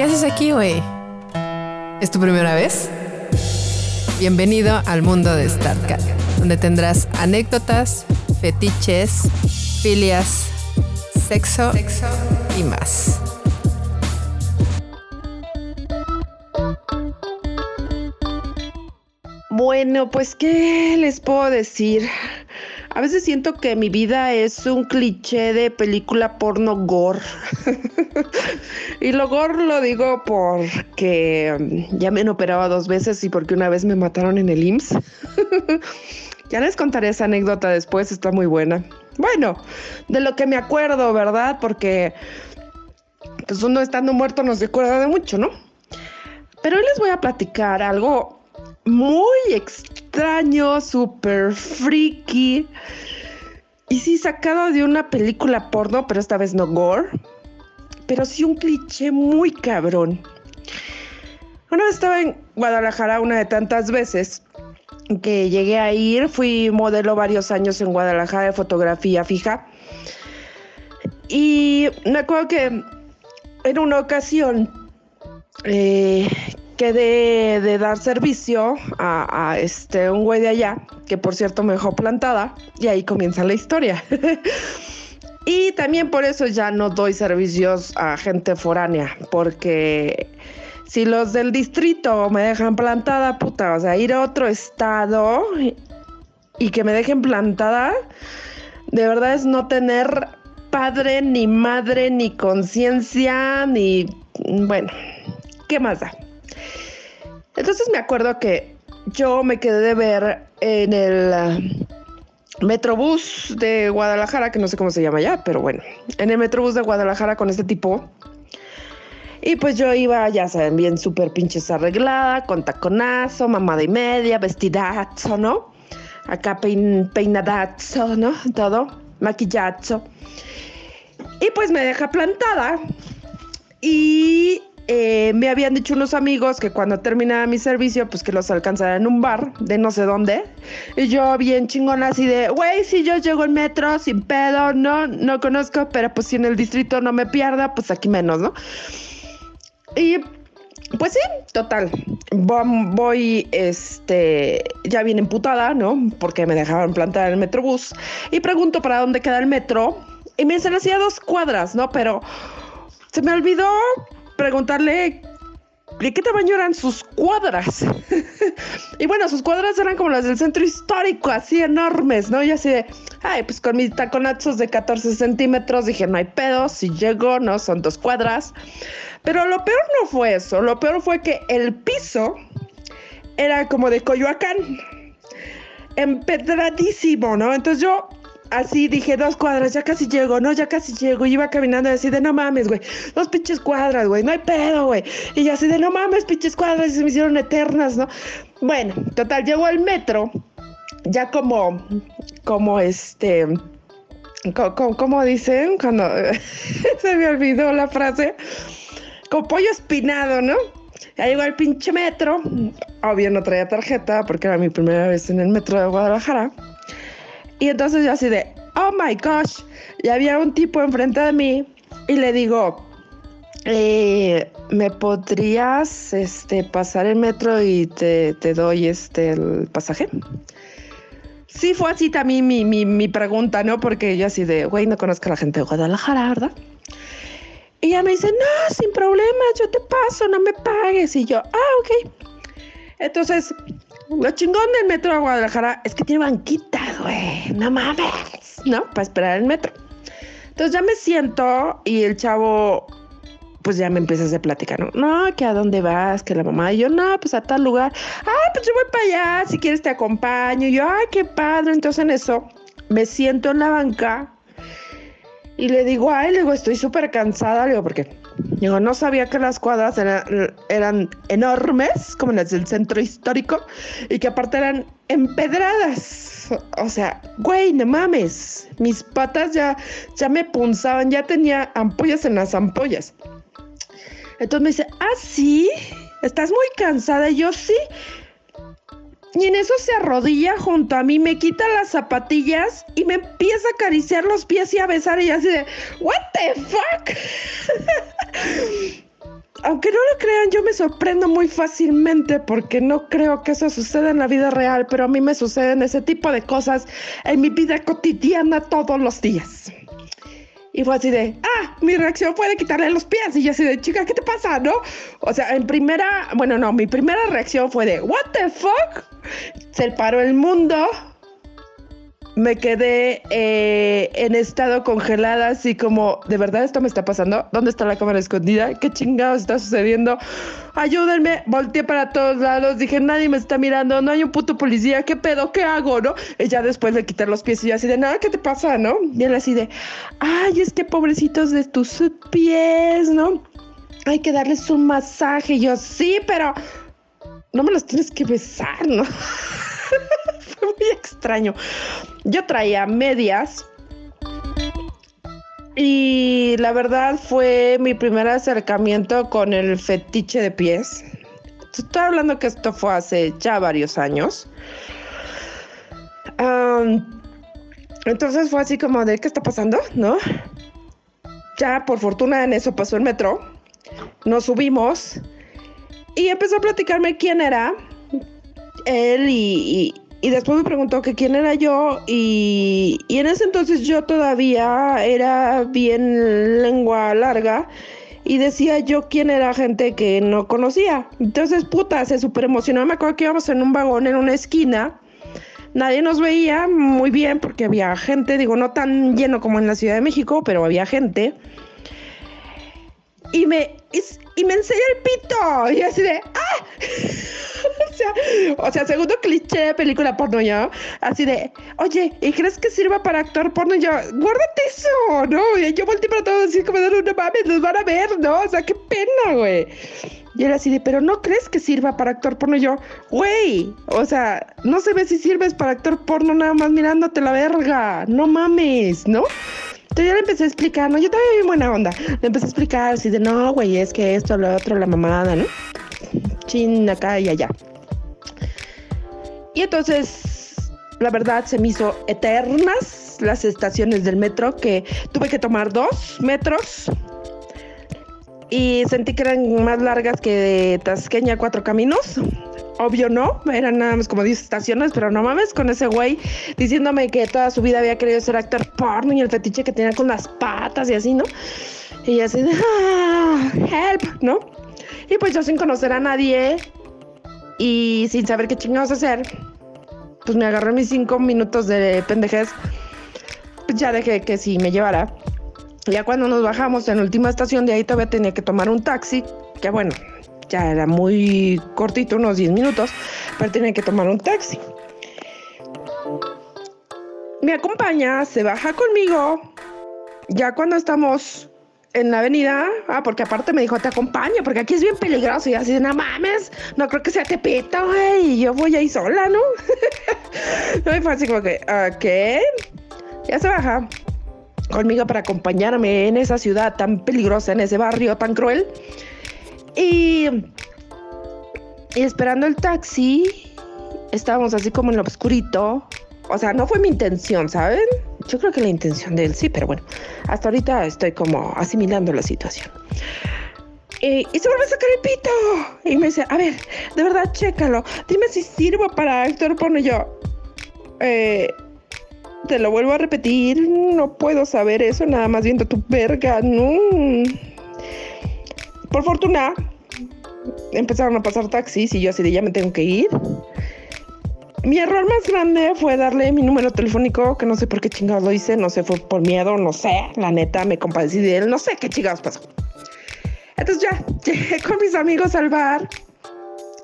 ¿Qué haces aquí, güey? ¿Es tu primera vez? Bienvenido al mundo de StarCat, donde tendrás anécdotas, fetiches, filias, sexo y más. Bueno, pues, ¿qué les puedo decir? A veces siento que mi vida es un cliché de película porno gore. y lo gore lo digo porque mm, ya me han operado dos veces y porque una vez me mataron en el IMSS. ya les contaré esa anécdota después, está muy buena. Bueno, de lo que me acuerdo, ¿verdad? Porque pues uno estando muerto no se acuerda de mucho, ¿no? Pero hoy les voy a platicar algo muy extraño, súper freaky. Y sí, sacado de una película porno, pero esta vez no gore. Pero sí un cliché muy cabrón. Una vez estaba en Guadalajara una de tantas veces que llegué a ir. Fui modelo varios años en Guadalajara de fotografía fija. Y me acuerdo que en una ocasión eh, quedé de dar servicio a, este un güey de allá, que por cierto me dejó plantada, y ahí comienza la historia. y también por eso ya no doy servicios a gente foránea, porque si los del distrito me dejan plantada, puta, o sea, ir a otro estado y que me dejen plantada, de verdad es no tener padre, ni madre, ni conciencia, ni... Bueno, ¿qué más da? Entonces me acuerdo que yo me quedé de ver en el uh, Metrobús de Guadalajara, que no sé cómo se llama ya, pero bueno, en el Metrobús de Guadalajara con este tipo. Y pues yo iba, ya saben, bien súper pinches arreglada, con taconazo, mamada y media, vestidazo, ¿no? Acá pein, peinadazo, ¿no? Todo, maquillazo. Y pues me deja plantada. Y eh, me habían dicho unos amigos que cuando terminaba mi servicio, pues que los alcanzara en un bar de no sé dónde. Y yo bien chingona así de, güey, si yo llego en metro sin pedo, no, no conozco, pero pues si en el distrito no me pierda, pues aquí menos, ¿no? Y pues sí, total. Voy, este, ya bien emputada, ¿no? Porque me dejaban plantar en el metrobús. Y pregunto para dónde queda el metro. Y me dicen así a dos cuadras, ¿no? Pero se me olvidó preguntarle de qué tamaño eran sus cuadras. y bueno, sus cuadras eran como las del centro histórico, así enormes, ¿no? Y así de, ay, pues con mis taconazos de 14 centímetros dije, no hay pedo, si llego, ¿no? Son dos cuadras. Pero lo peor no fue eso, lo peor fue que el piso era como de Coyoacán, empedradísimo, ¿no? Entonces yo así dije, dos cuadras, ya casi llego, no, ya casi llego. Y iba caminando así de, no mames, güey, dos pinches cuadras, güey, no hay pedo, güey. Y así de, no mames, pinches cuadras, y se me hicieron eternas, ¿no? Bueno, total, llegó al metro, ya como, como este, como, dicen, cuando se me olvidó la frase, como pollo espinado, ¿no? Ya llegó al pinche metro, obvio no traía tarjeta porque era mi primera vez en el metro de Guadalajara. Y entonces yo así de, oh my gosh, y había un tipo enfrente de mí y le digo, eh, ¿me podrías este, pasar el metro y te, doy este, el pasaje? Sí, fue así también mi, mi, mi pregunta, ¿no? Porque yo así de, güey, no conozco a la gente de Guadalajara, ¿verdad? Y ella me dice, no, sin problema, yo te paso, no me pagues. Y yo, ah, ok. Entonces, lo chingón del metro de Guadalajara es que tiene banquitas, güey. No mames, ¿no? Para esperar el metro. Entonces ya me siento y el chavo, pues ya me empieza a hacer plática, ¿no? No, que a dónde vas, que la mamá. Y yo, no, pues a tal lugar. Ah, pues yo voy para allá, si quieres te acompaño. Yo, ay, qué padre. Entonces en eso me siento en la banca y le digo, ay, le digo, estoy súper cansada, le digo, porque digo, no sabía que las cuadras eran, enormes, como las del centro histórico, y que aparte eran empedradas. O sea, güey, no mames, mis patas ya, ya me punzaban, ya tenía ampollas en las ampollas. Entonces me dice, ah, sí, estás muy cansada. Y yo, sí. Y en eso se arrodilla junto a mí, me quita las zapatillas y me empieza a acariciar los pies y a besar y así de, ¿What the fuck? Aunque no yo me sorprendo muy fácilmente porque no creo que eso suceda en la vida real, pero a mí me suceden ese tipo de cosas en mi vida cotidiana todos los días. Y fue así de, ah, mi reacción fue de quitarle los pies. Y yo así de, chica, ¿qué te pasa, no? O sea, en primera, bueno, no, mi primera reacción fue de, what the fuck? Se paró el mundo, me quedé eh, en estado congelada, así como, ¿de verdad esto me está pasando? ¿Dónde está la cámara escondida? ¿Qué chingados está sucediendo? Ayúdenme, volteé para todos lados, dije, nadie me está mirando, no hay un puto policía, ¿qué pedo? ¿Qué hago? ¿No? Y ya después de quitar los pies y yo así de, nada, ¿qué te pasa? ¿No? Y él así de, ay, es que pobrecitos de tus pies, ¿no? Hay que darles un masaje. Y yo, sí, pero no me los tienes que besar, ¿no? Extraño. Yo traía medias. Y la verdad fue mi primer acercamiento con el fetiche de pies. Estoy hablando que esto fue hace ya varios años. entonces fue así como de, ¿qué está pasando? ¿No? Ya por fortuna en eso pasó el metro. Nos subimos y empezó a platicarme quién era él y, y después me preguntó que quién era yo y, y, en ese entonces yo todavía era bien lengua larga y decía yo quién era gente que no conocía. Entonces, puta, se súper emocionó. Me acuerdo que íbamos en un vagón en una esquina. Nadie nos veía muy bien porque había gente, digo, no tan lleno como en la Ciudad de México, pero había gente. Y me, y, me enseña el pito. Y así de, ¡ah! o, sea, o sea, segundo cliché de película porno yo. Así de, oye, ¿y crees que sirva para actuar porno? Yo, guárdate eso, ¿no? Y yo volteé para todos así como, no mames, los van a ver, ¿no? O sea, qué pena, güey. Y era así de, pero ¿no crees que sirva para actuar porno? Yo, güey, o sea, no se ve si sirves para actuar porno nada más mirándote la verga. No mames, ¿no? Entonces yo le empecé a explicar, ¿no? Yo también bien buena onda. Le empecé a explicar así de, no, güey, es que esto, lo otro, la mamada, ¿no? Chin, acá y allá. Y entonces, la verdad, se me hizo eternas las estaciones del metro, que tuve que tomar dos metros. Y sentí que eran más largas que de Tasqueña Cuatro Caminos. Obvio no, eran nada más como 10 estaciones, pero no mames con ese güey diciéndome que toda su vida había querido ser actor porno y el fetiche que tenía con las patas y así, ¿no? Y así de, ah, help, ¿no? Y pues yo sin conocer a nadie y sin saber qué chingados hacer, pues me agarré mis cinco minutos de pendejez. Pues ya dejé que sí me llevara. Ya cuando nos bajamos en la última estación de ahí todavía tenía que tomar un taxi, que bueno, ya era muy cortito, unos 10 minutos, pero tenía que tomar un taxi. Me acompaña, se baja conmigo, ya cuando estamos en la avenida, ah, porque aparte me dijo, te acompaño, porque aquí es bien peligroso, y así, no mames, no creo que sea Tepito, güey, y yo voy ahí sola, ¿no? no, y fue así como que, ¿qué? Ya se baja conmigo para acompañarme en esa ciudad tan peligrosa, en ese barrio tan cruel. Y, esperando el taxi, estábamos así como en lo oscurito. O sea, no fue mi intención, ¿saben? Yo creo que la intención de él sí, pero bueno, hasta ahorita estoy como asimilando la situación. y se vuelve a sacar el pito. Y me dice, a ver, de verdad, chécalo. Dime si sirvo para actor porno. Y yo, eh, te lo vuelvo a repetir. No puedo saber eso nada más viendo tu verga. No. Por fortuna, empezaron a pasar taxis y yo así de ya me tengo que ir. Mi error más grande fue darle mi número telefónico, que no sé por qué chingados lo hice, no sé, por miedo, no sé, la neta, me compadecí de él, no sé qué chingados pasó. Entonces ya, llegué con mis amigos al bar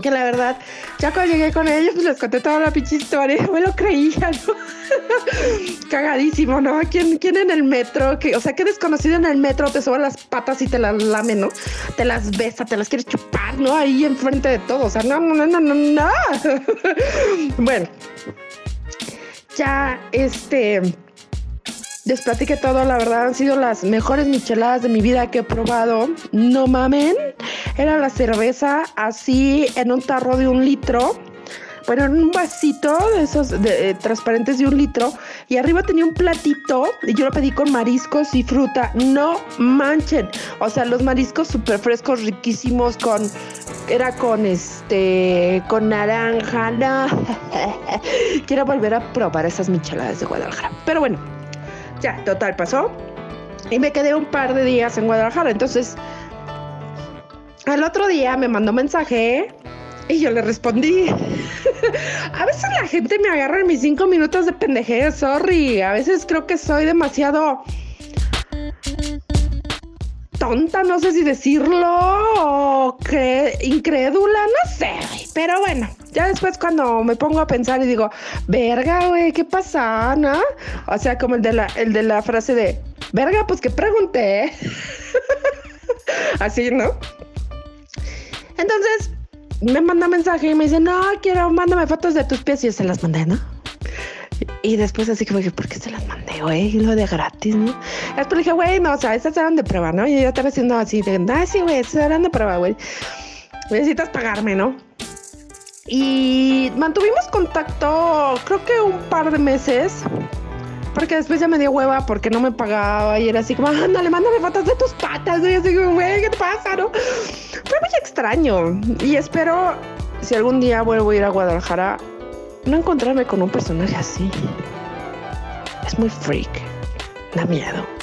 que la verdad, ya cuando llegué con ellos, pues les conté toda la pinche historia, me lo creía, ¿no? Cagadísimo, ¿no? ¿Quién, ¿Quién en el metro? Que, o sea, qué desconocido en el metro te suba las patas y te las lame, ¿no? Te las besa, te las quieres chupar, ¿no? Ahí enfrente de todo, o sea, no, no, no, no, no. bueno, ya, este les platiqué todo, la verdad han sido las mejores micheladas de mi vida que he probado. No mamen, era la cerveza así en un tarro de un litro, bueno, en un vasito de esos eh, transparentes de un litro y arriba tenía un platito y yo lo pedí con mariscos y fruta. No manchen. O sea, los mariscos súper frescos, riquísimos, con. Era con este. con naranja. Quiero volver a probar esas micheladas de Guadalajara. Pero bueno, ya, total, pasó. Y me quedé un par de días en Guadalajara. Entonces, al otro día me mandó mensaje y yo le respondí. a veces la gente me agarra en mis cinco minutos de pendejez, sorry. A veces creo que soy demasiado tonta, no sé si decirlo, o incrédula, no sé, pero bueno, ya después cuando me pongo a pensar y digo, verga, güey, ¿qué pasa, no? O sea, como el de la, el de la frase de, verga, pues que pregunté, así, ¿no? Entonces, me manda mensaje y me dice, no, quiero, mándame fotos de tus pies y yo se las mandé, ¿no? Y después así que dije, ¿por qué se las mandé, güey? Lo de gratis, ¿no? Después dije, güey, no, o sea, esas eran de prueba, ¿no? Y yo estaba haciendo así, de, ah, sí, güey, esas eran de prueba, güey. Necesitas pagarme, ¿no? Y mantuvimos contacto, creo que un par de meses. Porque después ya me dio hueva porque no me pagaba y era así como, ándale, mándame fotos de tus patas. Y así, güey, ¿qué te pasa, no? Fue muy extraño. Y espero, si algún día vuelvo a ir a Guadalajara, no encontrarme con un personaje así. Es muy freak. Da miedo.